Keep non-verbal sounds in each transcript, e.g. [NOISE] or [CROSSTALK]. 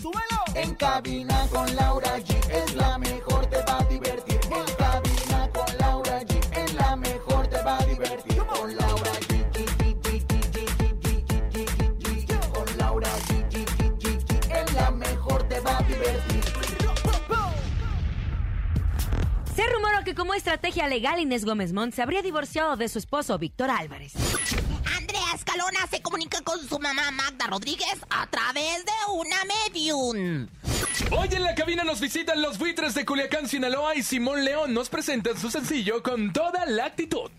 ¡Súbelo! En cabina con Laura G es la mejor, te va a divertir. En cabina con Laura G es la mejor, te va a divertir. Con Laura G. G. Es la mejor, te va a divertir. Se rumoró que como estrategia legal Inés Gómez Mont se habría divorciado de su esposo Víctor Álvarez. Escalona se comunica con su mamá Magda Rodríguez a través de una medium. Hoy en la cabina nos visitan los buitres de Culiacán, Sinaloa y Simón León nos presentan su sencillo con toda la actitud.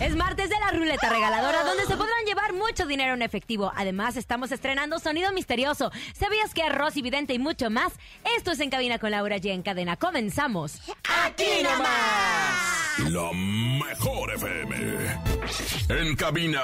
Es martes de la ruleta regaladora donde se podrán llevar mucho dinero en efectivo. Además, estamos estrenando Sonido Misterioso. ¿Sabías que Rosy Vidente y mucho más? Esto es En Cabina con Laura G. En cadena. Comenzamos. ¡Aquí nomás! La mejor FM. En cabina,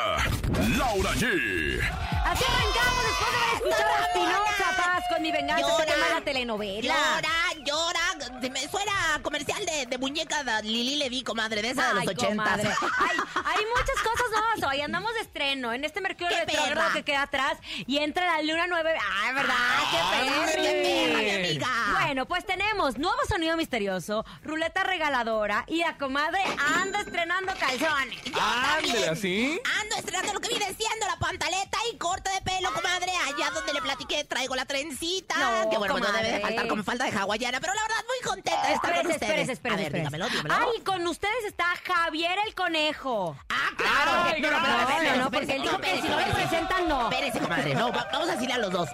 Laura G. Así arrancamos después de haber escuchado a Espinosa Paz con mi venganza. Este tema de la telenovela. Llora, llora. Se me suena comercial de, de muñeca de Lili Levi, comadre, de esa de los Ay, ochentas. comadre. [LAUGHS] Hay, hay muchas cosas nuevas hoy. Andamos de estreno en este mercurio ¡Qué retrógrado perra! que queda atrás y entra la luna 9. ¡Ay, verdad! ¡Qué Ay, perri! qué perra, mi amiga! Bueno, pues tenemos nuevo sonido misterioso, ruleta regaladora y la comadre anda estrenando calzones. Ándale, así. Ando estrenando lo que viene siendo la pantaleta y corte de pelo, comadre. Allá donde le platiqué, traigo la trencita. No, que bueno, no debe de faltar como falta de hawaiana. Pero la verdad, muy contenta de estar con Espérese, ustedes. espérese, espérese. A ver, espérese. dígamelo, dígamelo. Ay, con ustedes está Javier el Conejo. Ah, claro. Ay, no, no, pero, gracias. espérese, No, no, porque él espérese, dijo que si no presentan, no. Espérese, comadre. No, va- vamos a decirle a los dos.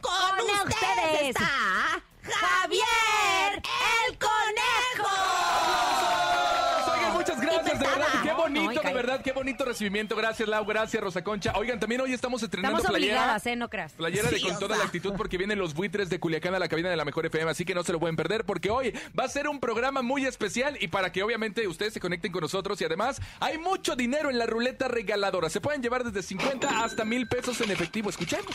Con, Con ustedes, ustedes. está Javier bonito recibimiento. Gracias, Lau, gracias, Rosa Concha. Oigan, también hoy estamos estrenando Estamos playera. obligadas, ¿eh? No creas. Playera de Sí, con o toda la actitud porque vienen los buitres de Culiacán a la cabina de la Mejor FM, así que no se lo pueden perder porque hoy va a ser un programa muy especial y para que obviamente ustedes se conecten con nosotros y además hay mucho dinero en la ruleta regaladora. Se pueden llevar desde 50 hasta mil pesos en efectivo. Escuchemos.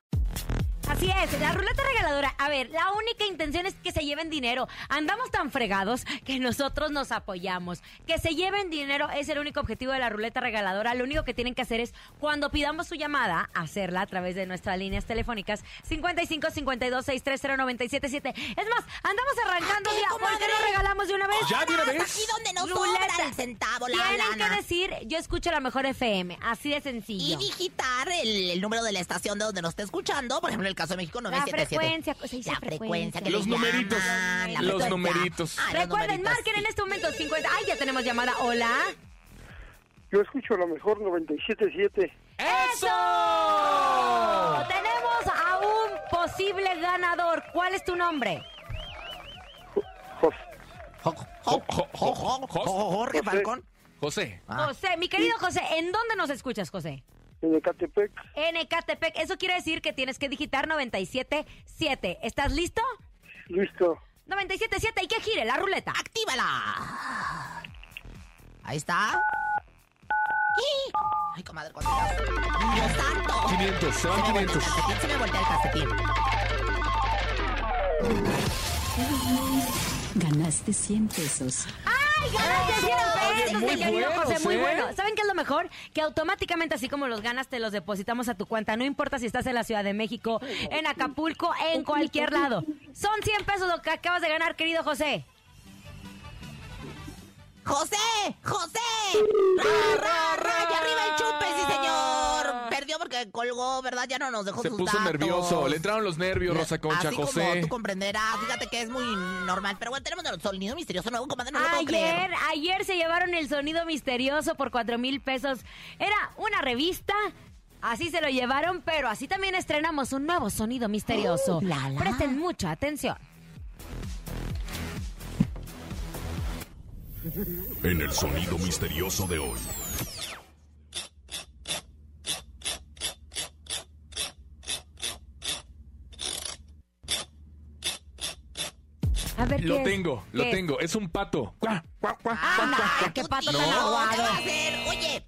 Así es, la ruleta regaladora. A ver, la única intención es que se lleven dinero. Andamos tan fregados que nosotros nos apoyamos. Que se lleven dinero es el único objetivo de la ruleta regaladora. Lo único que tienen que hacer es, cuando pidamos su llamada, hacerla a través de nuestras líneas telefónicas 55 52 630 977. Es más, andamos arrancando ya. ¿Por qué no regalamos de una vez? ¿Ya de una vez? Aquí donde nos Ruleta. el centavo, la Tienen lana. que decir, yo escucho la mejor FM. Así de Y sencillo. digitar el, el número de la estación de donde nos esté escuchando. Por ejemplo, el caso de México, La 977. frecuencia, se dice La frecuencia. frecuencia que Los le llaman, numeritos. la Los frecuencia. numeritos. Los Recuerden, numeritos, marquen en este momento 50. Ay, ya tenemos llamada. Hola. Yo escucho a lo mejor 97.7. ¡Eso! Tenemos a un posible ganador. ¿Cuál es tu nombre? Jos- Jo- jo- jo- jo- jo- jo- Jorge Falcón. José. Ah. José, mi querido José, ¿en dónde nos escuchas, José? En Ecatepec. En Ecatepec. Eso quiere decir que tienes que digitar 977. ¿Estás listo? Listo. 977 y que gire la ruleta. ¡Actívala! Ahí está. ¡Y! Ay, comadre, ¿cuánto gasto? ¡Dios santo! 500, se van Se me voltea 500. el calcetín, se me voltea el calcetín. Ganaste 100 pesos. ¡Ay, ganaste 100 pesos, muy querido buenos, José! Muy ¿eh? bueno. ¿Saben qué es lo mejor? Que automáticamente, así como los ganas, te los depositamos a tu cuenta. No importa si estás en la Ciudad de México, en Acapulco, en cualquier lado. Son 100 pesos lo que acabas de ganar, querido José. ¡José! ¡José! ¡Ra, ra, ra! ¡Y arriba el chupe, sí, señor! Colgó, ¿verdad? Ya no nos dejó Se sus puso datos. nervioso. Le entraron los nervios, Rosa Concha, Así José. como tú comprenderás, fíjate que es muy normal. Pero bueno, tenemos el sonido misterioso nuevo, comadre, no lo puedo creer. Ayer, ayer se llevaron el sonido misterioso por cuatro mil pesos. Era una revista. Así se lo llevaron, pero así también estrenamos un nuevo sonido misterioso. La, la. Presten mucha atención. En el sonido misterioso de hoy. A ver, Lo ¿qué es? tengo, lo tengo. Es un pato. Cuá, cuá, cuá, Ah, cuá, no, cuá, cuá. qué pato No, ¿qué va a hacer? Oye,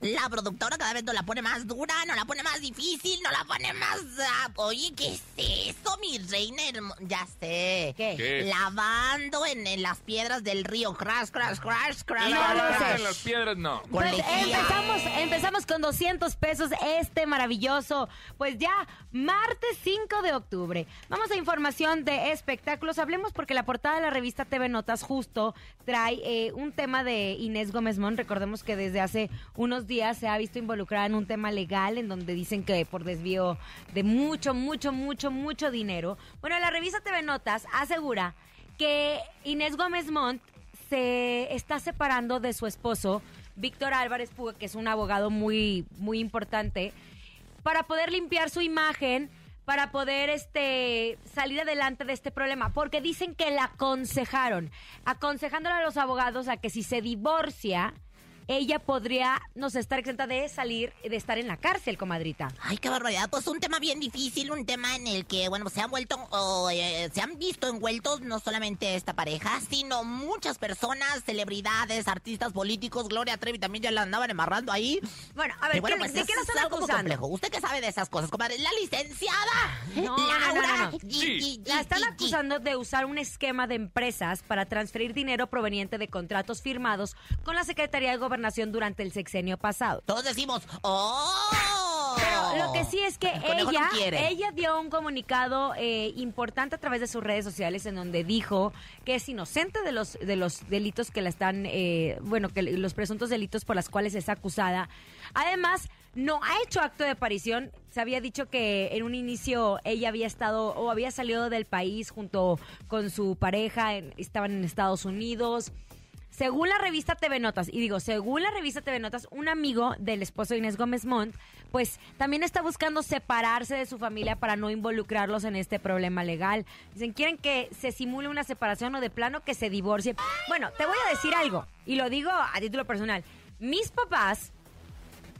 la productora cada vez nos la pone más dura, nos la pone más difícil, nos la pone más... ah, oye, ¿qué es eso, mi reina Ya sé. ¿Qué? ¿Qué? Lavando en, en las piedras del río. Crash, crash, crash, crash. No lo sé. En las piedras no. Con Pues empezamos, empezamos con 200 pesos este maravilloso. Pues ya, martes 5 de octubre. Vamos a información de espectáculos. Hablemos porque la portada de la revista TV Notas justo trae eh, un tema de Inés Gómez Mon. Recordemos que desde hace unos días se ha visto involucrada en un tema legal en donde dicen que por desvío de mucho, mucho, mucho, mucho dinero. Bueno, la revista TV Notas asegura que Inés Gómez Montt se está separando de su esposo, Víctor Álvarez Puga, que es un abogado muy, muy importante, para poder limpiar su imagen, para poder este salir adelante de este problema, porque dicen que la aconsejaron, aconsejándole a los abogados a que si se divorcia, ella podría no sé, estar exenta de salir, de estar en la cárcel, comadrita. Ay, qué barbaridad. Pues un tema bien difícil, un tema en el que, bueno, se han vuelto, o, eh, se han visto envueltos no solamente esta pareja, sino muchas personas, celebridades, artistas políticos. Gloria Trevi también ya la andaban embarrando ahí. Bueno, a ver, bueno, ¿qué- pues ¿de es- qué la es están algo muy acusando? complejo. ¿Usted qué sabe de esas cosas, comadre? La licenciada No, no, no, Laura no, no. G- Sí. G- La están acusando de usar un esquema de empresas para transferir dinero proveniente de contratos firmados con la Secretaría de Gobernación durante el sexenio pasado. Todos decimos, ¡oh! Pero lo que sí es que no ella, ella dio un comunicado eh, importante a través de sus redes sociales en donde dijo que es inocente de los de los delitos que la están, eh, bueno, que los presuntos delitos por los cuales es acusada. Además, no ha hecho acto de aparición. Se había dicho que en un inicio ella había estado o había salido del país junto con su pareja, en- estaban en Estados Unidos. Según la revista TV Notas, y digo, según la revista TV Notas, un amigo del esposo Inés Gómez Montt, pues también está buscando separarse de su familia para no involucrarlos en este problema legal. Dicen, quieren que se simule una separación o de plano que se divorcie. Bueno, te voy a decir algo, y lo digo a título personal. Mis papás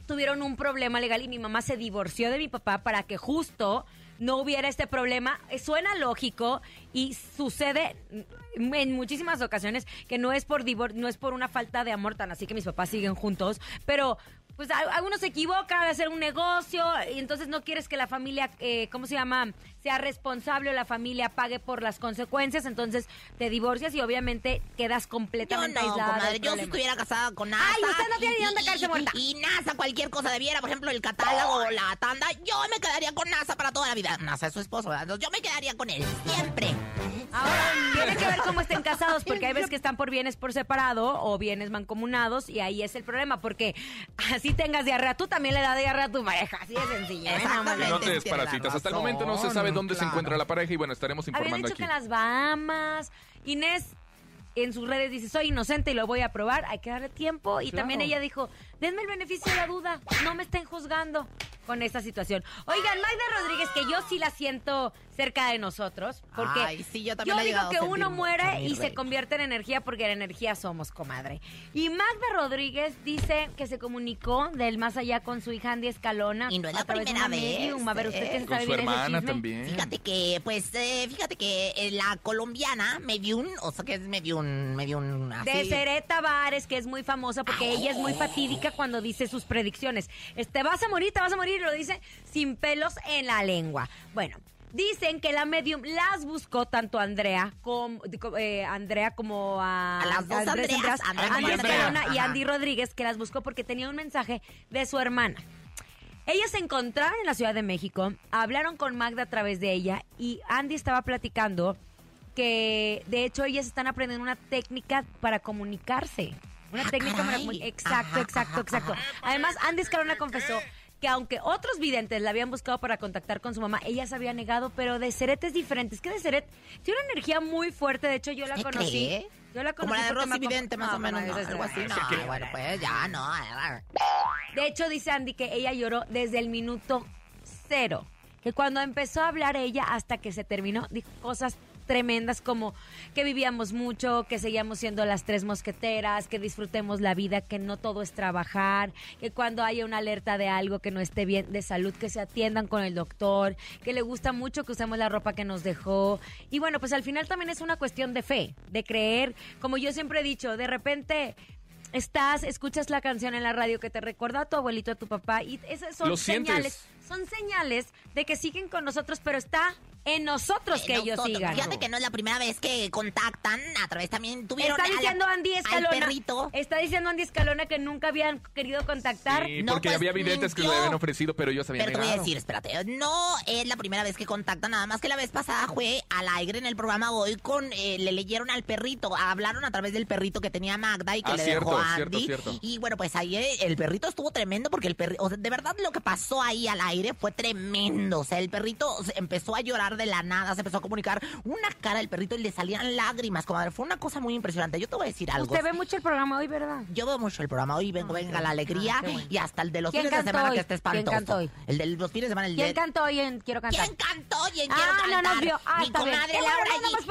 tuvieron un problema legal y mi mamá se divorció de mi papá para que justo no hubiera este problema. Eh, Suena lógico y sucede en muchísimas ocasiones que no es por divor no es por una falta de amor tan así que mis papás siguen juntos, pero pues algunos se equivocan de hacer un negocio y entonces no quieres que la familia, eh, ¿cómo se llama? Sea responsable o la familia pague por las consecuencias, entonces te divorcias y obviamente quedas Yo completamente no, aislada. comadre. Yo si estuviera casada con NASA. Ay, usted no tiene ni dónde caerse muerta. Y, NASA, cualquier cosa debiera, por ejemplo, el catálogo o la tanda, yo me quedaría con NASA para toda la vida. NASA es su esposo, ¿verdad? Yo me quedaría con él, siempre. Ahora, tiene que ver cómo estén casados, porque hay veces que están por bienes por separado o bienes mancomunados, y ahí es el problema, porque así tengas diarrea, tú también le das diarrea a tu pareja, así de sencillo. ¿eh? No Exactamente. Y no te desparasitas. Hasta el momento no se sabe dónde se encuentra la pareja y bueno, estaremos Habían informando dicho aquí. que en las Bahamas, Inés en sus redes dice, soy inocente y lo voy a probar, hay que darle tiempo. Y Claro. también ella dijo, denme el beneficio de la duda, no me estén juzgando con esta situación. Oigan, Magda Rodríguez, que yo sí la siento cerca de nosotros, porque Ay, sí, yo también he digo que uno muere y se convierte en energía porque la energía somos, comadre. Y Magda Rodríguez dice que se comunicó del más allá con su hija Andy Escalona. Y no es la primera vez, medium. A ver, usted ¿eh? Con su hermana también. Fíjate que, pues, eh, fíjate que eh, la colombiana Medium, o sea que es Medium, Así. De Seré Tavares, que es muy famosa porque ella es muy fatídica cuando dice sus predicciones. Te vas a morir, te vas a morir, y lo dice sin pelos en la lengua. Bueno, dicen que la medium las buscó tanto a Andrea como, eh, Andrea como a, A las dos Andrés Andreas, Andrea Andy y Andrea. Andy Rodríguez, que las buscó porque tenía un mensaje de su hermana. Ellas se encontraron en la Ciudad de México, hablaron con Magda a través de ella y Andy estaba platicando que de hecho ellas están aprendiendo una técnica para comunicarse. Una Ah, técnica para caray. comuni- Exacto, Ajá, exacto, ajá, exacto. ajá. Además, Andy Escalona confesó que aunque otros videntes la habían buscado para contactar con su mamá, ella se había negado, pero de Seret es diferente. Es que de Seret tiene una energía muy fuerte, de hecho yo la ¿Se conocí. cree? Yo la Como conocí la de Rosy Vidente, más No, o menos, no, no, esa es- algo así, no, que- bueno, pues ya, no. De hecho, dice Andy que ella lloró desde el minuto cero. Que cuando empezó a hablar ella hasta que se terminó, dijo cosas tremendas como que vivíamos mucho, que seguíamos siendo las tres mosqueteras, que disfrutemos la vida, que no todo es trabajar, que cuando haya una alerta de algo que no esté bien de salud, que se atiendan con el doctor, que le gusta mucho que usemos la ropa que nos dejó. Y bueno, pues al final también es una cuestión de fe, de creer, como yo siempre he dicho, de repente estás, escuchas la canción en la radio que te recuerda a tu abuelito, a tu papá, y esas son Lo sientes. señales, son señales de que siguen con nosotros, pero está en nosotros que ellos nosotros. sigan. Fíjate que no es la primera vez que contactan, a través también tuvieron Está a la- diciendo Andy al Escalona. perrito. Está diciendo Andy Escalona que nunca habían querido contactar. Sí, No, porque pues, había videntes que le mintió. habían ofrecido, pero ellos habían Pero te voy a decir, espérate, no es la primera vez que contactan, nada más que la vez pasada fue al aire en el programa hoy con, eh, le leyeron al perrito, hablaron a través del perrito que tenía Magda y que Ah, le cierto, dejó a cierto, Andy. cierto. Y bueno, pues ahí eh, el perrito estuvo tremendo porque el perrito, o sea, de verdad lo que pasó ahí al aire fue tremendo. O sea, el perrito empezó a llorar de la nada, se empezó a comunicar una cara del perrito y le salían lágrimas, comadre. Fue una cosa muy impresionante. Yo te voy a decir algo. Usted ve mucho el programa hoy, ¿verdad? Yo veo mucho el programa hoy, vengo, venga la alegría Ah, qué bueno. y hasta el de los ¿Quién fines de cantó semana hoy? que está ¿Quién espantoso. cantó hoy? El de los fines de semana, el ¿Quién de... cantó hoy en Quiero Cantar? ¿Quién cantó y en Ah, Quiero no Cantar? nos vio. Ah, Mi bien. comadre Qué bueno,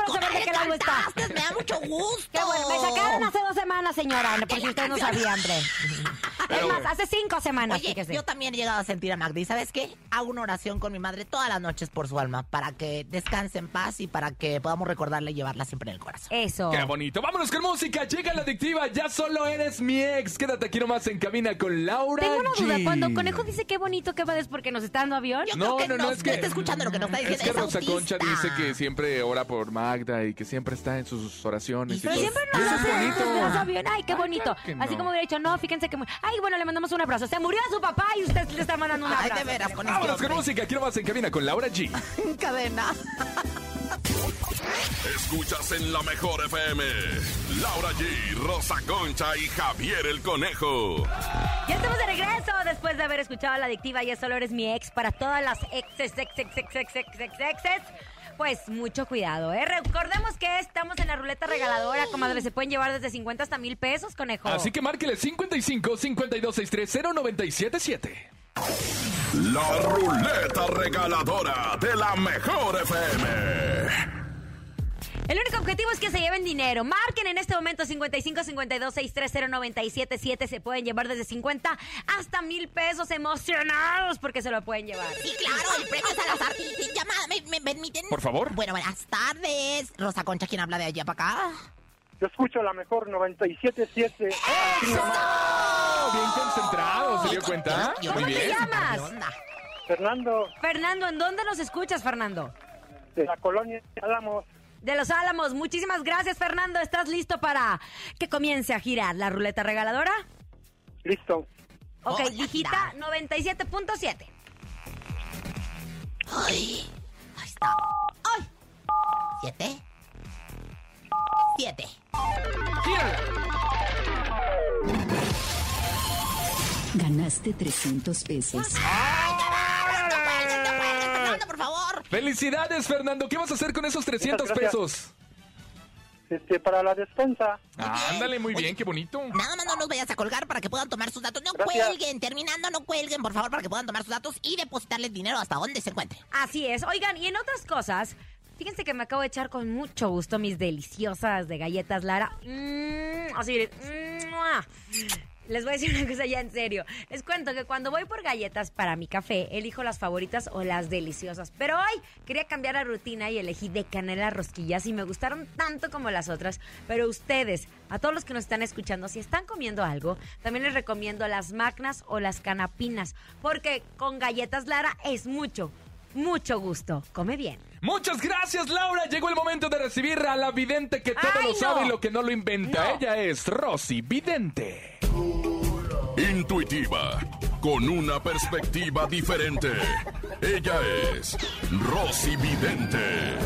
Laura de qué lado está. cantaste, me da mucho gusto. [LAUGHS] Qué bueno, me sacaron hace dos semanas, señora, por si usted no sabía, hombre. [LAUGHS] Pero es más, bueno. hace cinco semanas, Oye, yo también he llegado a sentir a Magda. ¿Y sabes qué? Hago una oración con mi madre todas las noches por su alma, para que descanse en paz y para que podamos recordarle y llevarla siempre en el corazón. Eso. Qué bonito. Vámonos con música. Llega la adictiva. Ya solo eres mi ex. Quédate aquí nomás en cabina con Laura. Tengo una duda. G. Cuando Conejo dice qué bonito que va es porque nos está dando avión. Yo No, creo que no, no, no, es que- está escuchando lo que nos está diciendo. Es que es Rosa Concha dice que siempre ora por Magda y que siempre está en sus oraciones. y Pero todo. Siempre nos Eso es hace bonito. nos avión. Ay, qué Ay, bonito. claro que Así no. como hubiera dicho, no, fíjense que... Ay, bueno, le mandamos un abrazo. Se murió su papá y usted le está mandando un Ay, abrazo. de veras, con este Vámonos con música. Aquí nomás en cabina con Laura G. [LAUGHS] Cadena. Escuchas en la mejor FM. Laura G, Rosa Concha y Javier el Conejo. Ya estamos de regreso después de haber escuchado a la adictiva Ya solo eres mi ex para todas las exes, ex, ex, ex, ex, ex, ex, exes. Pues mucho cuidado, ¿eh? Recordemos que estamos en la ruleta regaladora, comadre. Se pueden llevar desde 50 hasta mil pesos, conejo. Así que márquele 55 52 630 977. La ruleta regaladora de la mejor FM. El único objetivo es que se lleven dinero. Marquen en este momento 55 52 630 977. Se pueden llevar desde 50 hasta mil pesos emocionados porque se lo pueden llevar. Sí, claro, el premio es al azar. Llamada, ¿me, me permiten? Por favor. Bueno, buenas tardes. Rosa Concha, ¿quién habla de allá para acá? Yo escucho la mejor 97.7. Aquí nomás. Oh, bien concentrado, ¿se dio cuenta? Yo ¿Cómo Muy te bien. llamas? ¿Qué onda? Fernando, Fernando, ¿en dónde nos escuchas, Fernando? de la colonia Álamos. De los Álamos. Muchísimas gracias, Fernando. ¿Estás listo para que comience a girar la ruleta regaladora? Listo. Ok, Hola, digita 97.7. Ay, ahí está. ¡Ay! ¿Siete? Siete. Ganaste 300 pesos. ¡Ay, por favor! Felicidades, Fernando. ¿Qué vas a hacer con esos 300 Muchas gracias. pesos? Este, para la despensa. Ah, ándale, muy bien, qué bonito. Nada más no nos vayas a colgar para que puedan tomar sus datos. No cuelguen, terminando, no cuelguen, por favor, para que puedan tomar sus datos y depositarles dinero hasta donde se encuentre. Así es. Oigan, y en otras cosas, fíjense que me acabo de echar con mucho gusto mis deliciosas de galletas Lara. Mm, así. ¡mua! Les voy a decir una cosa ya en serio. Les cuento que cuando voy por galletas para mi café, elijo las favoritas o las deliciosas. Pero hoy quería cambiar la rutina y elegí de canela rosquillas y me gustaron tanto como las otras. Pero ustedes, a todos los que nos están escuchando, si están comiendo algo, también les recomiendo las magnas o las canapinas. Porque con galletas Lara es mucho, mucho gusto. Come bien. Muchas gracias, Laura. Llegó el momento de recibir a la vidente que todo ¡Ay, lo sabe no! y lo que no lo inventa. No. Ella es Rosy Vidente. Intuitiva, con una perspectiva diferente. Ella es Rosy Vidente.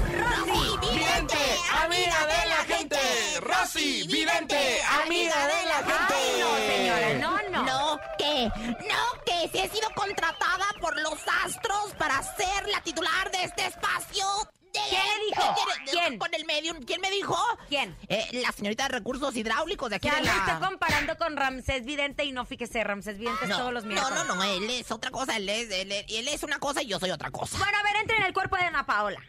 ¡Rosy, vidente, amiga de la gente! Rosy, vidente, amiga de la gente. Ay, no, señora, no, no. No, ¿qué? que, no que si he sido contratada por los astros para ser la titular de este espacio. ¿Quién le dijo? ¿Quién? Con el medium. ¿Quién me dijo? ¿Quién? Eh, la señorita de recursos hidráulicos de aquí Que de lo la... esté comparando con Ramsés Vidente y no fíjese, Ramsés Vidente es no, todos los no, miércoles. no, no, él es otra cosa, él es, él, es- él es una cosa y yo soy otra cosa. Bueno, a ver, entre en el cuerpo de Ana Paola.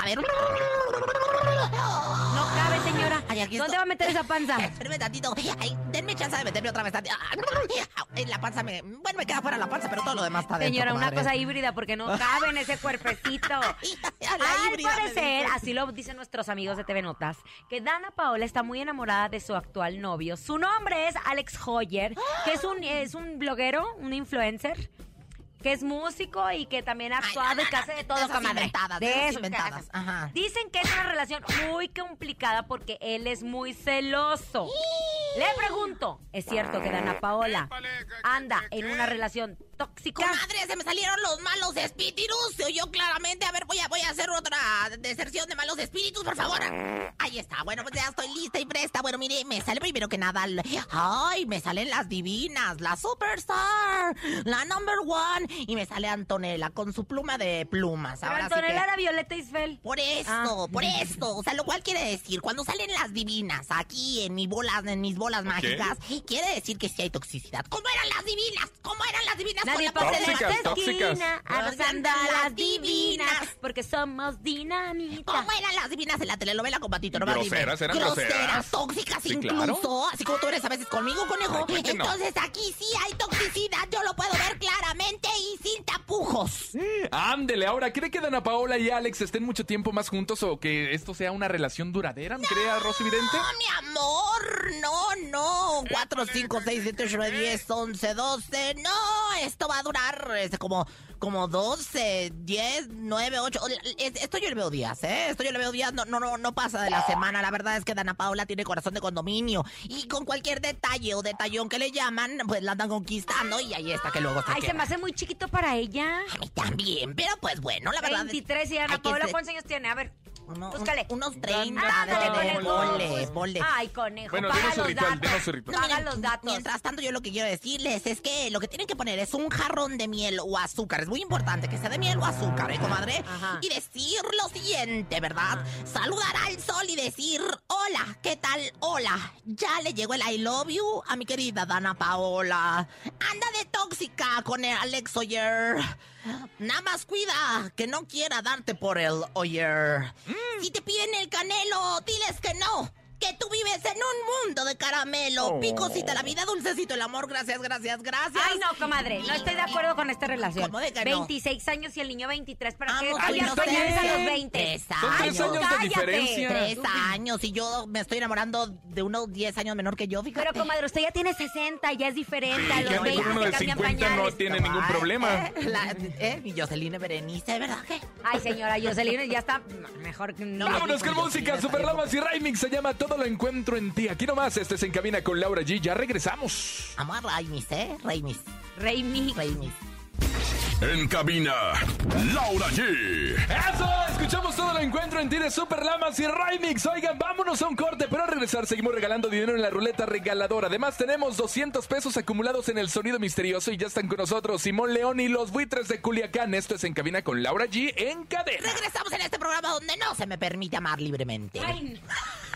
A ver. No cabe, señora. Ay, aquí ¿Dónde estoy. va a meter esa panza? [LAUGHS] Espérame tantito. Ay, denme chance de meterme otra vez. tantito. Ay, La panza me... Bueno, me queda fuera la panza, pero todo lo demás está dentro, Señora, una cosa híbrida porque no cabe en ese cuerpecito. [LAUGHS] Al parecer, así lo dicen nuestros amigos de TV Notas, que Dana Paola está muy enamorada de su actual novio. Su nombre es Alex Hoyer, que es un, es un bloguero, un influencer. Que es músico y que también ha Ay, actuado no, y que hace de de todo, esas comadre. inventadas, de de esas eso, ajá. Dicen que es una relación muy complicada porque él es muy celoso. Le pregunto, ¿es cierto que Dana Paola anda en una relación tóxica? Comadre, se me salieron los malos espíritus. Se oyó claramente. A ver, voy a, voy a hacer otra deserción de malos espíritus, por favor. Ahí está. Bueno, pues ya estoy lista y presta. Bueno, mire, me sale primero que nada. Ay, me salen las divinas, la superstar, la number one. Y me sale Antonella con su pluma de plumas. Pero Ahora sí Antonella que- era Violeta Isfel. Por esto, Ah. por esto. O sea, lo cual quiere decir, cuando salen las divinas aquí en mis bolas, en mis bolas mágicas, quiere decir que sí hay toxicidad. ¿Cómo eran las divinas? ¿Cómo eran las divinas? Nadie con la pasa de Tóxicas, tóxicas. esquina las divinas porque somos dinamitas. ¿Cómo eran las divinas en la telenovela con Patito? No Groseras, eran groseras. tóxicas Sí, incluso. claro. Así como tú eres a veces conmigo, conejo. Ay, que no. Entonces aquí sí hay toxicidad. Yo lo puedo ver claramente y sin tapujos. Ándele, ahora, ¿cree que Dana Paola y Alex estén mucho tiempo más juntos o que esto sea una relación duradera? ¿Cree a Rosy Vidente? No, mi amor, no, no. 4, 5, 6, 7, 8, 9, 10, 11, 12. No, esto va a durar como, como 12, 10, 9, 8. Esto yo le veo días, ¿eh? Esto yo le veo días. No, no, no, no pasa de la semana. La verdad es que Dana Paola tiene corazón de condominio. Y con cualquier detalle o detallón que le llaman, pues la andan conquistando y ahí está que luego se Ay, se me hace muy chiquito para ella. A mí también, pero pues bueno, la verdad. es- 23 y Ana ser- ¿cuántos años tiene? A ver, uno- búscale. un- unos 30, Ándale. Ponle, ponle. Ay, conejo, Bueno, paga denos los ritual, datos. denos su ritual. No, Paga miren, los datos. Mientras tanto, yo lo que quiero decirles es que lo que tienen que poner es un jarrón de miel o azúcar. Es muy importante que sea de miel o azúcar, ¿eh, comadre? Ajá. Y decir lo siguiente, ¿verdad? Saludar al sol y decir, hola, ¿qué tal? Hola. Ya le llegó el I love you a mi querida Dana Paola. Anda de tóxica con el Alex Oyer. Nada más cuida que no quiera darte por el Oyer. Si te piden el canelo, diles que no. Que tú vives en un mundo de caramelo. Oh. Picosita la vida, dulcecito el amor. Gracias, gracias, gracias. Ay, no, comadre, no estoy de acuerdo con esta relación. ¿Cómo de que no? 26 años y el niño 23. ¿Para qué Ay, pañales a los 20? Tres Son tres años. años de diferencia. Tres años y yo me estoy enamorando de unos 10 años menor que yo, fíjate. Pero, comadre, usted ya tiene 60, ya es diferente. Sí, a que los ande 20 con uno de cambian 50 no pañales. tiene ningún problema. Eh, [LAUGHS] la, eh, Jocelyn Berenice, ¿verdad que? Ay, señora Jocelyn, ya está mejor que no. Vámonos con música, Jocelyn, Super esa Lamas y Remix se llama Todo lo encuentro en ti. Aquí nomás, este es En Cabina con Laura G. Ya regresamos. Amo a Raimis, ¿eh? Raimis, Rey Mix. Raimis. En cabina, Laura G. ¡Eso! Escuchamos todo lo encuentro en ti de Super Lamas y Remix. Oigan, vámonos a un corte, pero al regresar seguimos regalando dinero en la ruleta regaladora. Además, tenemos 200 pesos acumulados en el sonido misterioso y ya están con nosotros Simón León y los buitres de Culiacán. Esto es En Cabina con Laura G. en cadena. Regresamos en este programa donde no se me permite amar libremente. Ay,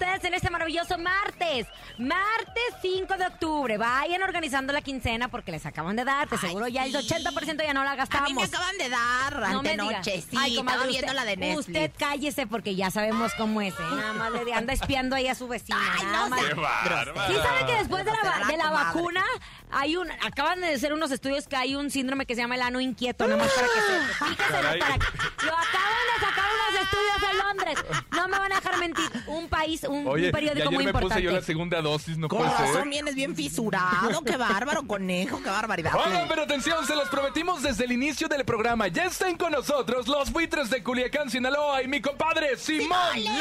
Ustedes en este maravilloso martes. Martes 5 de octubre. Vayan organizando la quincena porque les acaban de dar. De Ay, seguro ya el sí. 80% ya no la A gastamos. mí me acaban de dar No me antenoche, sí, Ay, comadre, estaba viendo usted- la de Netflix. Usted cállese porque ya sabemos cómo es, ¿eh? Nada más le anda espiando ahí a su vecina. Ay, no más. Sí saben que después de la, de la vacuna hay un acaban de hacer unos estudios que hay un síndrome que se llama el ano inquieto, nada más para que se fíjense, Caray. para que- lo acaban de sacar unos estudios en Londres. No me van a dejar mentir. Un país, un, un Oye, y periódico ayer muy me importante. puse yo la segunda dosis, no Con puede ser. vienes bien fisurado. Qué bárbaro, conejo, qué barbaridad. Oigan, pero atención, se los prometimos desde el inicio del programa. Ya están con nosotros los buitres de Culiacán, Sinaloa y mi compadre Simón León.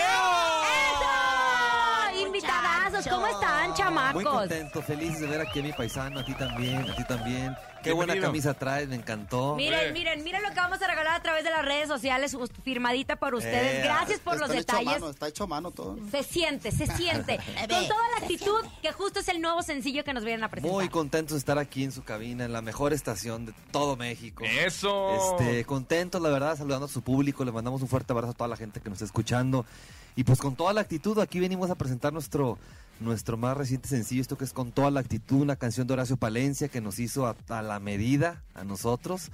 ¡Eso! Invitadazos, ¿cómo están, Muy chamacos? contento, feliz de ver aquí a mi paisano, a ti también, a ti también. Qué buena Bienvenido. camisa traes, me encantó. Miren, miren, miren lo que vamos a regalar a través de las redes sociales, firmadita por ustedes. Eh, Gracias por los Está hecho a detalles. mano, está hecho a mano todo. Se siente, se siente. [LAUGHS] Con toda la actitud que justo es el nuevo sencillo que nos vienen a presentar. Muy contentos de estar aquí en su cabina, en la mejor estación de todo México. Eso. Este, contentos, la verdad, saludando a su público, le mandamos un fuerte abrazo a toda la gente que nos está escuchando. Y pues con toda la actitud, aquí venimos a presentar nuestro, nuestro más reciente sencillo, esto que es con toda la actitud, una canción de Horacio Palencia que nos hizo a, a la medida a nosotros.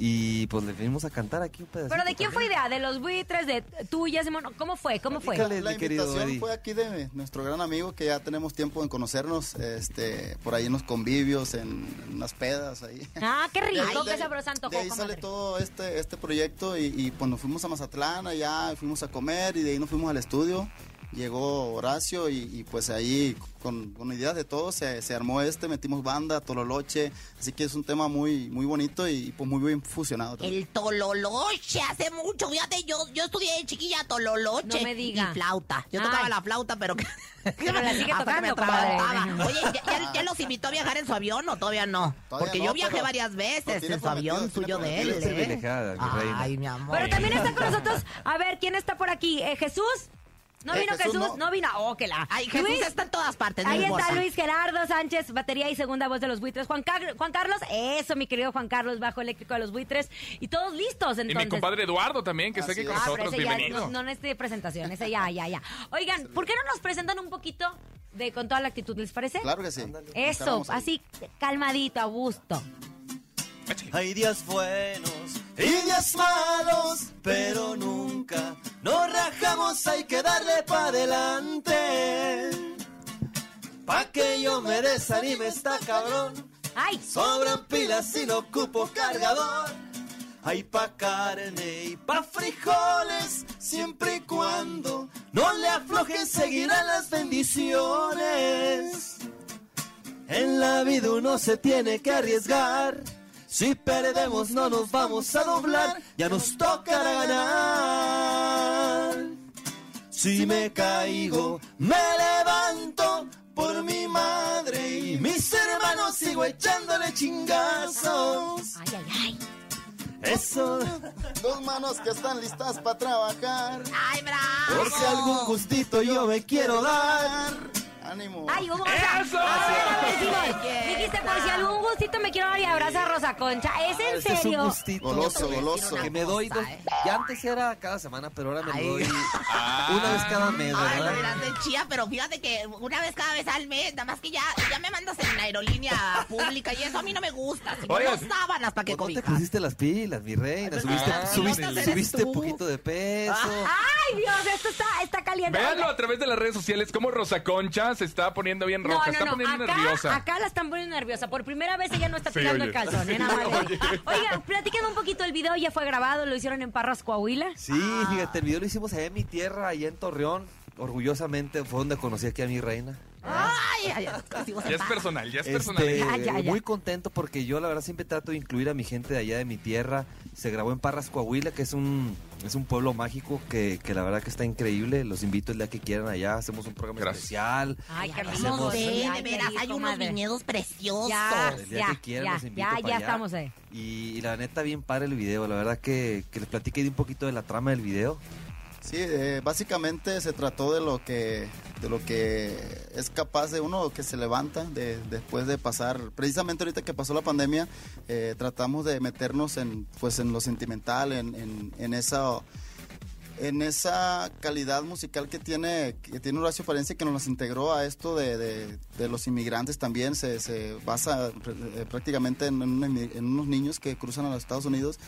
Y pues le venimos a cantar aquí un pedacito. Pero ¿de quién fue también. idea? ¿De los buitres? ¿De tuyas? Simón? ¿Cómo fue? ¿Cómo fue? La querido invitación Eddie. fue aquí de nuestro gran amigo que ya tenemos tiempo en conocernos, este, por ahí en los convivios, en, en unas pedas ahí. Ah, qué rico, de ahí- sabroso antojó, De ahí comadre. sale todo este, este proyecto y, y cuando fuimos a Mazatlán, allá fuimos a comer y de ahí nos fuimos al estudio. Llegó Horacio y, y pues ahí con, con ideas de todo se, se armó este, metimos banda, tololoche, así que es un tema muy, muy bonito y pues muy bien fusionado. también. El tololoche, hace mucho, fíjate, yo, yo estudié de chiquilla tololoche. No me diga. Y flauta. Yo Ay. tocaba la flauta, pero... [LAUGHS] Pero la sigue [LAUGHS] tocando, me. Oye, ¿ya, ya, ya los invitó a viajar en su avión o todavía no? Todavía Porque no, yo viajé varias veces en su avión suyo de él. ¿eh? Ay, mi amor. Pero también está con nosotros. A ver, ¿quién está por aquí? ¿Eh, ¿Jesús? ¿No Eh, vino Jesús? Jesús No. no. vino. Oh, que la. Ay, Jesús Luis, está en todas partes, mi Ahí está. Luis Gerardo Sánchez, batería y segunda voz de los buitres. Juan, Car- Juan Carlos, eso, mi querido Juan Carlos, bajo eléctrico de los buitres. Y todos listos, Y entonces. mi compadre Eduardo también, que está aquí con. Ah, pero nosotros. ese ya Bienvenido. no, no necesita presentación, ese ya, ya, ya. Oigan, ¿por qué no nos presentan un poquito de con toda la actitud, les parece? Claro que sí. Eso, así calmadito, a gusto. Hay días buenos y días malos, pero nunca nos rajamos, hay que darle pa' adelante. Pa' que yo me desanime está cabrón, ¡Ay! sobran pilas y no ocupo cargador. Hay pa' carne y pa' frijoles, siempre y cuando no le aflojen seguirán las bendiciones. En la vida uno se tiene que arriesgar. Si perdemos no nos vamos a doblar, ya nos tocará ganar. Si me caigo, me levanto por mi madre y mis hermanos sigo echándole chingazos. ¡Ay, ay, ay! Eso, Dos manos que están listas para trabajar. ¡Ay, bravo! por si algún gustito yo me quiero dar. Ánimo. ¡Ay, a ¡Eso! A ver, a ver, Simón. Ay, Dijiste, por si algún gustito me quiero dar y abraza a Rosa Concha. ¿Es en Ese es un serio? gustito. Goloso, goloso. Que me doy dos. ¿eh? Ya antes era cada semana, pero ahora me Ay. doy una vez cada mes, Ay, dirás de chía, pero fíjate que una vez cada vez al mes, nada más que ya, ya me mandas en la aerolínea pública y eso a mí no me gusta. Si Oigan. no sábanas para que Pues no te cobijas. pusiste las pilas, mi reina. Subiste, ah, subiste, no te subiste tú. poquito de peso. ¡Ay, Dios! Esto está, está caliente. Véanlo a través de las redes sociales, como Rosa Concha se está poniendo bien roja, No, está no, poniendo Acá, nerviosa. acá la están poniendo nerviosa. Por primera vez ella no está Sí, tirando oye. el calzón, ¿eh? [LAUGHS] Nada más le digo. Oigan, platíquenme un poquito. El video ya fue grabado, lo hicieron en Parras, Coahuila. Sí, fíjate, el video lo hicimos allá en mi tierra, allá en Torreón. Orgullosamente fue donde conocí aquí a mi reina. Ay, Ya es personal, ya es Este, personal. Ya, ya, ya. Muy contento porque yo la verdad siempre trato de incluir a mi gente de allá de mi tierra. Se grabó en Parras, Coahuila, que es un, es un pueblo mágico que, que la verdad que está increíble. Los invito el día que quieran allá. Hacemos un programa Gracias. especial. Ay, qué rico. Vamos, Hacemos- de qué veras, rico, hay unos madre. viñedos preciosos. Ya, El día ya, que quieran ya, los invito ya, para ya allá. estamos ahí. Y, y la neta, bien padre el video. La verdad que, que les platiqué de un poquito de la trama del video. Sí, eh, básicamente se trató de lo que de lo que es capaz de uno que se levanta de, después de pasar, precisamente ahorita que pasó la pandemia, eh, tratamos de meternos en pues en lo sentimental, en, en, esa en esa calidad musical que tiene que tiene Horacio Palencia que nos integró a esto de, de- los inmigrantes también. Se, se basa eh, prácticamente en, en unos niños que cruzan a los Estados Unidos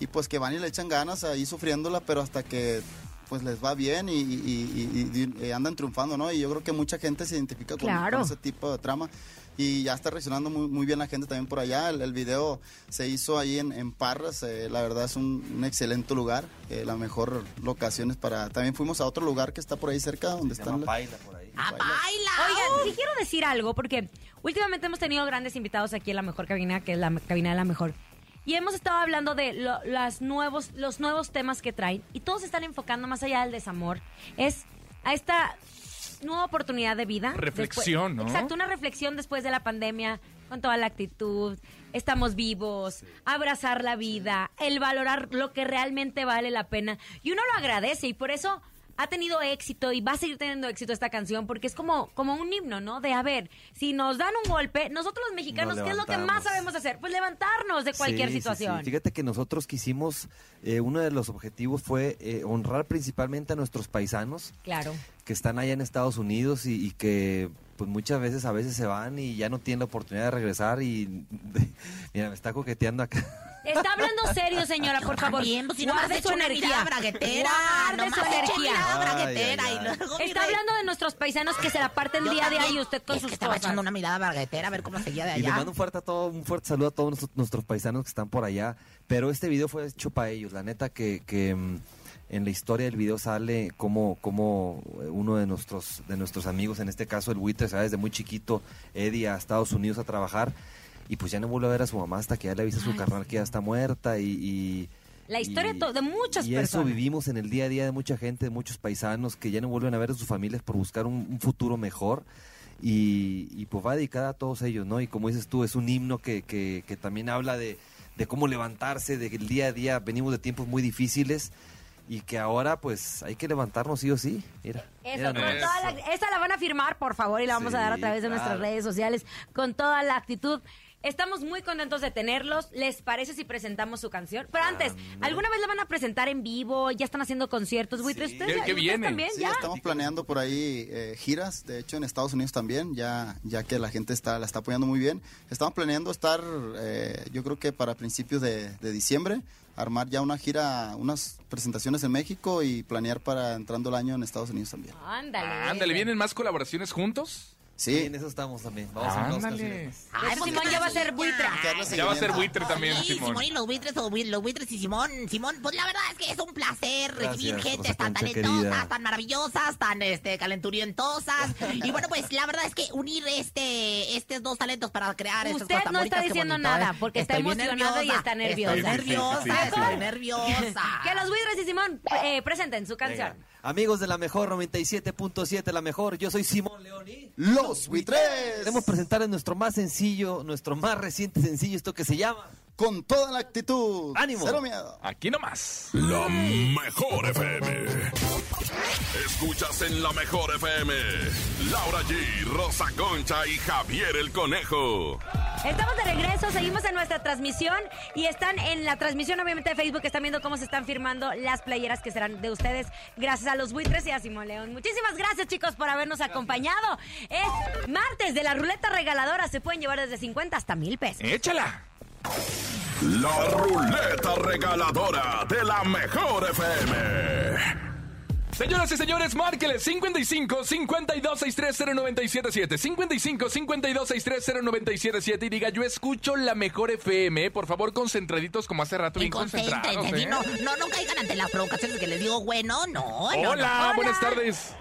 y pues que van y le echan ganas ahí sufriéndola pero hasta que pues les va bien y, y- y- y- y andan triunfando, ¿no? Y yo creo que mucha gente se identifica con, Claro. con ese tipo de trama y ya está reaccionando muy, muy bien la gente también por allá. El, el video se hizo ahí en, en Parras, eh, la verdad es un, un excelente lugar, eh, la mejor locación es para... También fuimos a otro lugar que está por ahí cerca, donde están... la- ¡Ah, baila! Oigan, sí quiero decir algo, porque últimamente hemos tenido grandes invitados aquí en la mejor cabina, que es la cabina de la mejor. Y hemos estado hablando de lo- las nuevos, los nuevos temas que traen. Y todos se están enfocando más allá del desamor. Es a esta nueva oportunidad de vida. Reflexión, Después- ¿no? Exacto, una reflexión después de la pandemia, con toda la actitud. Estamos vivos, abrazar la vida, el valorar lo que realmente vale la pena. Y uno lo agradece y por eso ha tenido éxito y va a seguir teniendo éxito esta canción porque es como, como un himno, ¿no? De a ver, si nos dan un golpe, nosotros los mexicanos, Nos ¿qué es lo que más sabemos hacer? Pues levantarnos de cualquier Sí, sí, situación. sí. Fíjate que nosotros quisimos, eh, uno de los objetivos fue eh, honrar principalmente a nuestros paisanos Claro. que están allá en Estados Unidos y, y que pues muchas veces a veces se van y ya no tienen la oportunidad de regresar y [LAUGHS] mira, me está coqueteando acá. Está hablando serio, señora, por favor. También, pues, si Guarde echa su energía. braguetera, Guarde nomás su energía. Ay, ay, y luego, Está hablando de nuestros paisanos que se la parten Yo día a día también. y usted con es sus que estaba cosas. echando una mirada braguetera a ver cómo seguía de Y le allá. mando un fuerte, a todo, un fuerte saludo a todos nuestros, nuestros paisanos que están por allá. Pero este video fue hecho para ellos. La neta que, que, mm, en la historia del video sale como, como uno de nuestros, de nuestros amigos, en este caso el Buitre, va desde muy chiquito, Eddie, a Estados Unidos a trabajar. Y pues ya no vuelve a ver a su mamá hasta que ya le avisa a su Ay, carnal que ya está muerta y... y- La historia y- de muchas y eso personas. vivimos en el día a día de mucha gente, de muchos paisanos que ya no vuelven a ver a sus familias por buscar un, un futuro mejor. Y, y, pues va dedicada a todos ellos, ¿no? Y como dices tú, es un himno que, que, que también habla de, de cómo levantarse, de que el día a día venimos de tiempos muy difíciles y que ahora pues hay que levantarnos sí o sí. Mira, Eso, mira con toda la- esta la van a firmar, por favor, y la vamos a dar a Sí, través de nuestras redes sociales con toda la actitud. Estamos muy contentos de tenerlos. ¿Les parece si presentamos su canción? Pero antes, ¿alguna vez la van a presentar en vivo? ¿Ya están haciendo conciertos? ¿Ustedes, ¿Qué- qué ustedes viene? también? Sí, ¿Ya? estamos planeando por ahí eh, giras, de hecho en Estados Unidos también, ya, ya que la gente está, la está apoyando muy bien. Estamos planeando estar, eh, yo creo que para principios de, de diciembre, armar ya una gira, unas presentaciones en México y planear para entrando el año en Estados Unidos también. Ándale. Ándale, ¿vienen más colaboraciones juntos? Sí, Sí, en eso estamos también. Vamos a dos Ándale. canciones. Pues Simón ya va a ser buitre. Ya va a ser buitre también, Sí, Simón. Simón y los buitres, o los buitres y Simón. Simón, pues la verdad es que es un placer recibir Gracias, gente Rosa tan Concha talentosas, querida. tan maravillosas, tan este calenturientosas. [LAUGHS] y bueno, pues la verdad es que unir este estos dos talentos para crear estas Usted cosas no está bonitas, qué diciendo bonito, nada, ¿eh? porque está Estoy bien emocionado y está nerviosa. Estoy nerviosa, Sí, sí, sí, sí. estoy nerviosa. [LAUGHS] Que los buitres y Simón eh, presenten su canción. Venga. Amigos de la mejor 97.7, la mejor, yo soy Simón León y Los buitres. queremos presentar en nuestro más sencillo, nuestro más reciente sencillo, esto que se llama Con toda la actitud. ¡Ánimo! Cero miedo. Aquí nomás. La mejor FM. Escuchas en la mejor FM. Laura G, Rosa Concha y Javier el Conejo. Estamos de regreso, seguimos en nuestra transmisión y están en la transmisión obviamente de Facebook, están viendo cómo se están firmando las playeras que serán de ustedes gracias a los buitres y a Simón León. Muchísimas gracias chicos por habernos acompañado. Es martes de la ruleta regaladora, se pueden llevar desde 50 hasta mil pesos. Échala. La ruleta regaladora de la mejor FM. Señoras y señores, márqueles 55 52 63 0977 55 52 63 0977 y diga, yo escucho la mejor FM. Por favor, concentraditos como hace rato, Y bien concentrados. ¿eh? sí, no, no, no caigan ante las provocaciones que les digo, bueno, no, no, Hola, no. buenas tardes.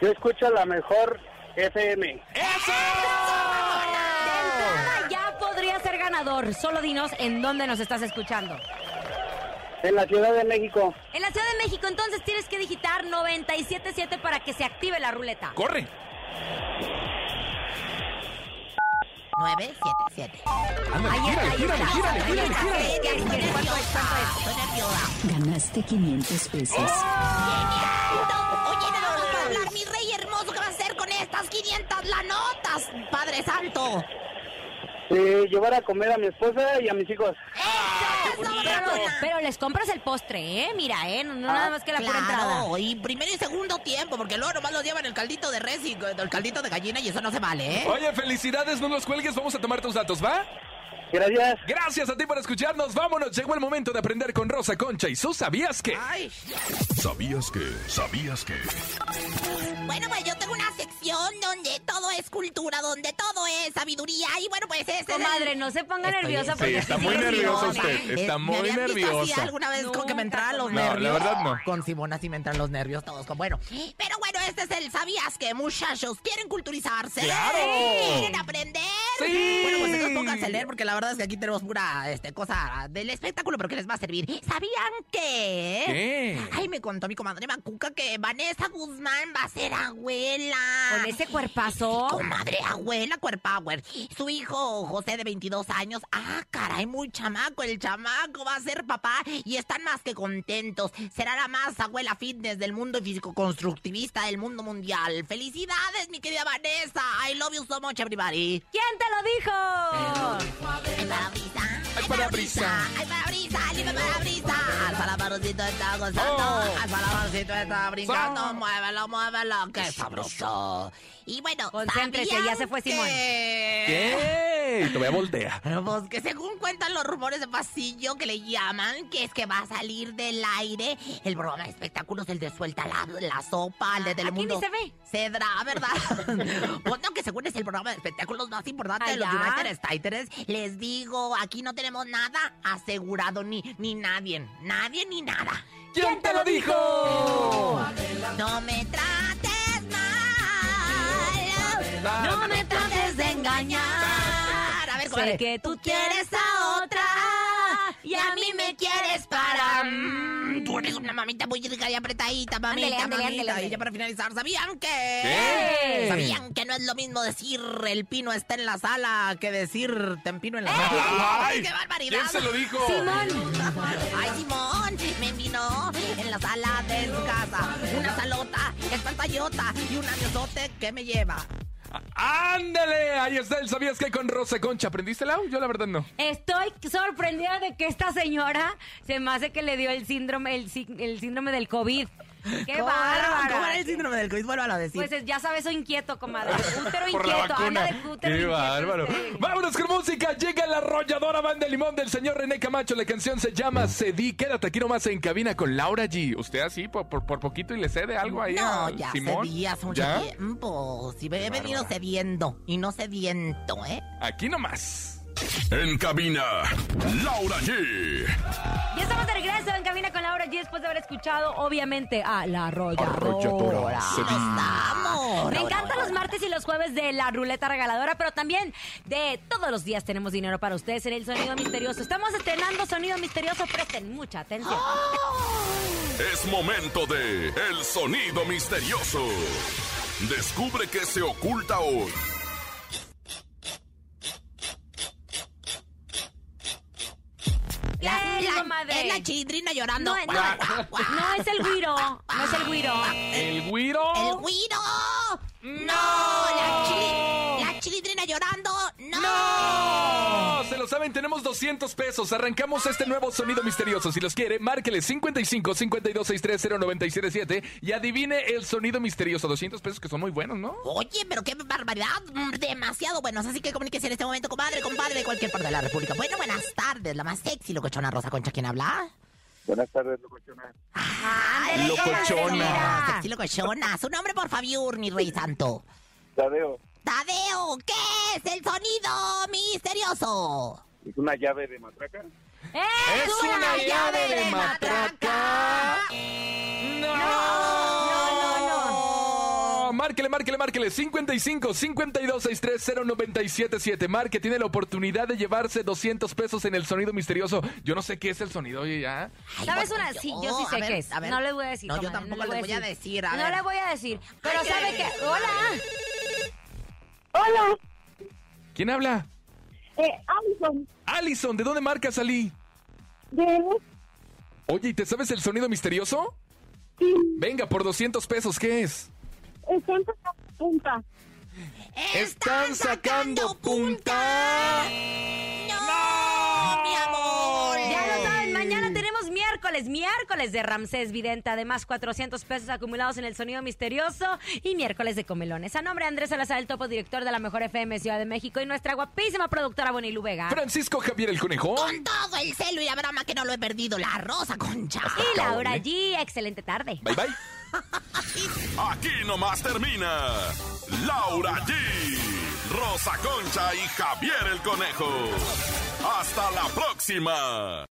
Yo escucho la mejor FM. De ganador, solo dinos en dónde nos estás escuchando. En la Ciudad de México. En la Ciudad de México, entonces tienes que digitar 977 para que se active la ruleta. Corre. 977. Ándale, gírale, gírale, gírale, gírale, gírale. Estoy nerviosa, estoy nerviosa. Ganaste 500 pesos. Oye, nada más para hablar, mi rey hermoso, ¿qué va a hacer con estas 500 la notas, Padre Santo? Eh, llevar a comer a mi esposa y a mis hijos. ¡Eso! Pero, pero les compras el postre, ¿eh? Mira, ¿eh? No, no nada más que la pura entrada. Claro, y primero y segundo tiempo, porque luego nomás los llevan el caldito de res y el caldito de gallina y eso no se vale, ¿eh? Oye, felicidades, no los cuelgues, vamos a tomar tus datos, ¿va? Gracias. Gracias a ti por escucharnos, vámonos, llegó el momento de aprender con Rosa Concha y su ¿sabías qué? Ay. ¿Sabías que? ¿Sabías que? Bueno, pues yo tengo una sección donde todo es cultura, donde todo es sabiduría y bueno, pues es el- Comadre, no se ponga Estoy- nerviosa sí, porque está sí muy sigue nerviosa usted. Está muy ¿me habían visto así nerviosa. alguna vez con que me entraran los No, la nervios? verdad no. Con Simona sí me entran los nervios todos. Con, bueno, pero bueno, este es el ¿Sabías que muchachos? ¿Quieren culturizarse? ¡Claro! ¿Quieren aprender? ¡Sí! Bueno, pues entonces pónganse a leer porque la verdad es que aquí tenemos pura este, cosa del espectáculo, pero que les va a servir. ¿Sabían que? ¿Qué? Ay, me contó mi comadre Macuca que Vanessa Guzmán va a ser abuela. Con ese cuerpazo. Comadre, abuela, cuerpower. Su hijo, José, de 22 años. Ah, caray, muy chamaco. El chamaco va a ser papá y están más que contentos. Será la más abuela fitness del mundo y físico-constructivista del mundo mundial. ¡Felicidades, mi querida Vanessa! I love you so much, everybody. ¿Quién te lo dijo? Ay, parabrisa. Ay, parabrisa. Ay, parabrisa, libre parabrisa. Al parabarrosito está gozando. Oh. Al parabarosito está brincando. So. Muévelo, muévelo. ¡Qué sabroso! Y bueno, Concéntrese, ¿sabían ya se fue Simón. que- ¿Qué? Te voy a voltear. Pues que según cuentan los rumores de pasillo que le llaman, que es que va a salir del aire el programa de espectáculos, el de Suelta la, la Sopa, el de Telemundo. ni se ve. Cedra, ¿verdad? [LAUGHS] pues no, que según es el programa de espectáculos más importante de los Allá. United States. Les digo, aquí no tenemos nada asegurado, ni, ni nadie, nadie ni nada. ¿Quién te lo dijo? No me trates mal. No me trates de engañar. A ver, Sé que tú quieres a otra Y a mí me quieres para... Mm, Tú eres una mamita muy rica y apretadita, mamita, mamita. Y ya para finalizar, ¿sabían que? ¿Qué? ¿Sabían que no es lo mismo decir el pino está en la sala que decir te empino en la sala? ¡Ay! ¡Qué barbaridad! ¿Quién se lo dijo? Simón. Ay, Simón, me envinó en la sala de su casa. Una salota, espantallota y un aviozote que me lleva. ¡Ándale! Ahí está el ¿sabías qué con Rosa Concha? ¿Aprendiste, Lau? Yo la verdad no. Estoy sorprendida de que esta señora se me hace que le dio el síndrome, el, sí- el síndrome del COVID. [LAUGHS] ¡Qué ¿Cómo era- bárbara! ¿Cómo era el síndrome del COVID? Vuelvan a decir. Pues ya sabes, soy inquieto, comadre. [LAUGHS] Útero Por la inquieto, anda vacuna. de útero ¡Qué inquieto bárbaro! usted. Vámonos con música. Llega la arrolladora banda de limón del señor René Camacho. La canción se llama Cedí. Quédate aquí nomás en cabina con Laura G. ¿Usted así por, por, por poquito y le cede algo ahí No, a ya Simón? cedí hace mucho ¿Ya? tiempo. Si he venido cediendo y no sediento, ¿eh? Aquí nomás. En cabina, Laura G. Ya estamos de regreso en Cabina con Laura G después de haber escuchado, obviamente, a La Arrolladora. Damos. Me encantan los martes y los jueves de la ruleta regaladora, pero también de todos los días tenemos dinero para ustedes en el sonido misterioso. Estamos estrenando sonido misterioso, presten mucha atención. Es momento de El Sonido Misterioso. Descubre qué se oculta hoy. La, Bien, la- comadre. es la chilindrina llorando. No, no, no es el güiro, no es el güiro. ¿El güiro? ¡El güiro! ¡No! La, llorando. ¡No! Se lo saben, tenemos 200 pesos. Arrancamos este nuevo sonido misterioso. Si los quiere, márquele 55 52 630 977 y adivine el sonido misterioso. 200 pesos que son muy buenos, ¿no? Oye, pero qué barbaridad. mm, Demasiado buenos. Así que comuníquese en este momento, comadre, compadre de cualquier parte de la República. Bueno, buenas tardes. La más sexy locochona Rosa Concha, ¿quién habla? Buenas tardes, locochona. ¡Ándale, Locochona. Sexy locochona. Su nombre, por favor, mi rey santo. Tadeo, Tadeo, ¿qué es el sonido misterioso? ¿es una llave de matraca? ¡Es, una, llave de matraca! ¡No! no, no. Márquele, márquele, márquele. 55 52 630 977. Marque, tiene la oportunidad de llevarse 200 pesos en el sonido misterioso. Yo no sé qué es el sonido, oye, ya. Ay, ¿Sabes una? Sí, yo sí sé ver, qué es. a ver. No les voy a decir. No, yo comadre, tampoco les les voy a decir, a no le voy a decir. Pero Ay, ¿sabe qué- qué? ¡Hola! Hola, ¿Quién habla? eh, Alison, Allison, ¿de dónde marcas, Ali? de Oye, ¿y te sabes el sonido misterioso? sí, Venga, por 200 pesos, ¿qué es? están sacando punta. Están sacando punta. ¡No, mi amor! Ya lo miércoles, miércoles de Ramsés Vidente. Además, 400 pesos acumulados en el sonido misterioso y miércoles de comelones. A nombre de Andrés Salazar, el topo director de la Mejor FM Ciudad de México y nuestra guapísima productora Bonilu Vega. Francisco Javier el Conejo. Con todo el celo y la broma que no lo he perdido, la rosa concha. Y Laura G, excelente tarde. Bye bye. [LAUGHS] Aquí nomás termina Laura G, Rosa Concha y Javier el Conejo. Hasta la próxima.